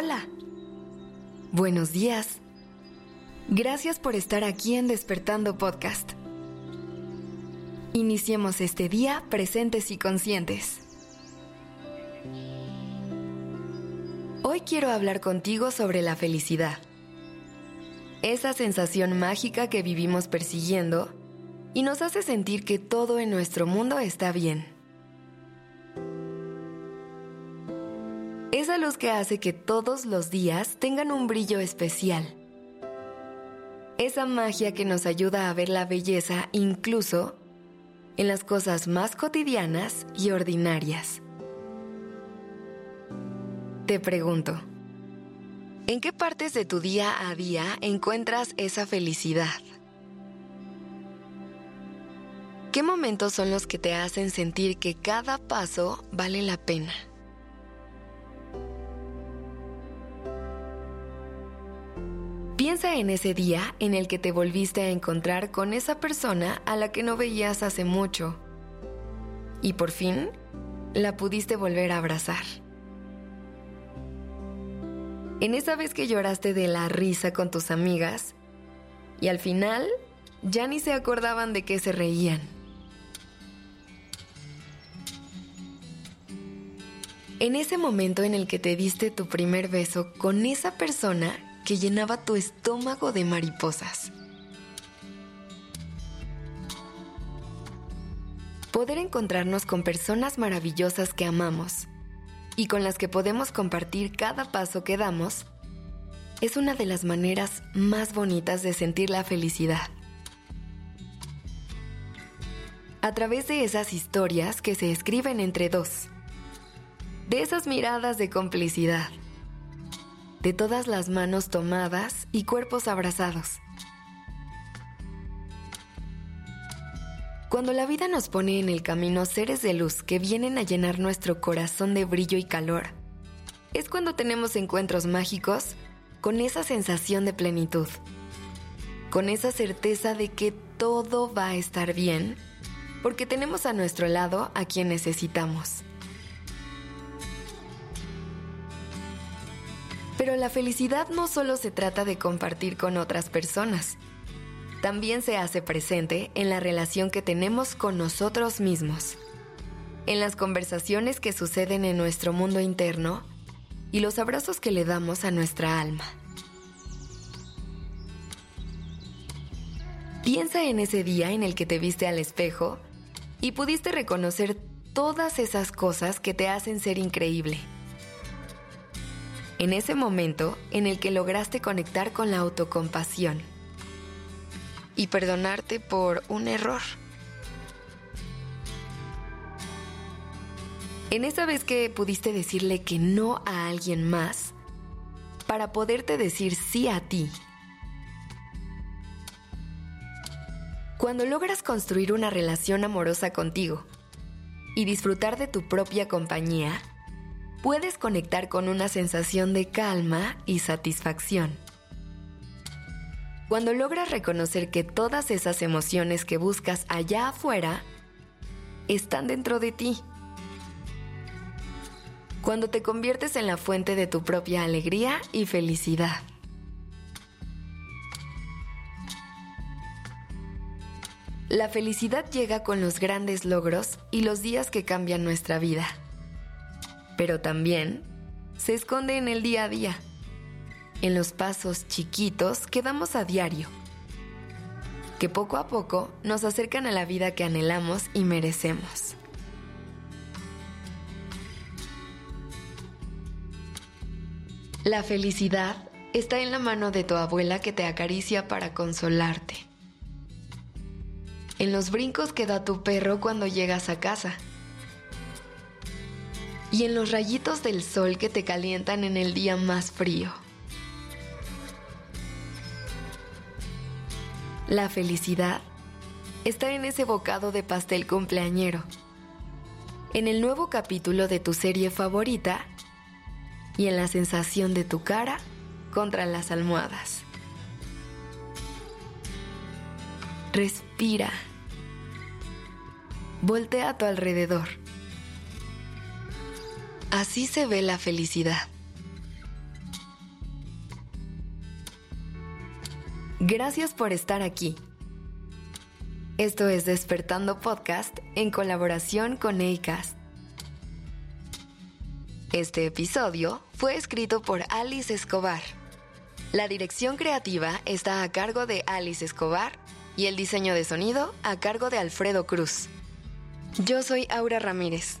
Hola. Buenos días. Gracias por estar aquí en Despertando Podcast. Iniciemos este día presentes y conscientes. Hoy quiero hablar contigo sobre la felicidad. Esa sensación mágica que vivimos persiguiendo y nos hace sentir que todo en nuestro mundo está bien. Esa luz que hace que todos los días tengan un brillo especial. Esa magia que nos ayuda a ver la belleza incluso en las cosas más cotidianas y ordinarias. Te pregunto, ¿en qué partes de tu día a día encuentras esa felicidad? ¿Qué momentos son los que te hacen sentir que cada paso vale la pena? Piensa en ese día en el que te volviste a encontrar con esa persona a la que no veías hace mucho y por fin la pudiste volver a abrazar. En esa vez que lloraste de la risa con tus amigas y al final ya ni se acordaban de qué se reían. En ese momento en el que te diste tu primer beso con esa persona que llenaba tu estómago de mariposas. Poder encontrarnos con personas maravillosas que amamos y con las que podemos compartir cada paso que damos es una de las maneras más bonitas de sentir la felicidad. A través de esas historias que se escriben entre dos, de esas miradas de complicidad, de todas las manos tomadas y cuerpos abrazados. Cuando la vida nos pone en el camino seres de luz que vienen a llenar nuestro corazón de brillo y calor, es cuando tenemos encuentros mágicos con esa sensación de plenitud, con esa certeza de que todo va a estar bien, porque tenemos a nuestro lado a quien necesitamos. Pero la felicidad no solo se trata de compartir con otras personas, también se hace presente en la relación que tenemos con nosotros mismos, en las conversaciones que suceden en nuestro mundo interno y los abrazos que le damos a nuestra alma. Piensa en ese día en el que te viste al espejo y pudiste reconocer todas esas cosas que te hacen ser increíble en ese momento en el que lograste conectar con la autocompasión y perdonarte por un error. En esa vez que pudiste decirle que no a alguien más para poderte decir sí a ti. Cuando logras construir una relación amorosa contigo y disfrutar de tu propia compañía, puedes conectar con una sensación de calma y satisfacción. Cuando logras reconocer que todas esas emociones que buscas allá afuera están dentro de ti. Cuando te conviertes en la fuente de tu propia alegría y felicidad. La felicidad llega con los grandes logros y los días que cambian nuestra vida pero también se esconde en el día a día, en los pasos chiquitos que damos a diario, que poco a poco nos acercan a la vida que anhelamos y merecemos. La felicidad está en la mano de tu abuela que te acaricia para consolarte. En los brincos que da tu perro cuando llegas a casa y en los rayitos del sol que te calientan en el día más frío. La felicidad está en ese bocado de pastel cumpleañero, en el nuevo capítulo de tu serie favorita y en la sensación de tu cara contra las almohadas. Respira. Voltea a tu alrededor Así se ve la felicidad. Gracias por estar aquí. Esto es Despertando Podcast en colaboración con EICAST. Este episodio fue escrito por Alice Escobar. La dirección creativa está a cargo de Alice Escobar y el diseño de sonido a cargo de Alfredo Cruz. Yo soy Aura Ramírez.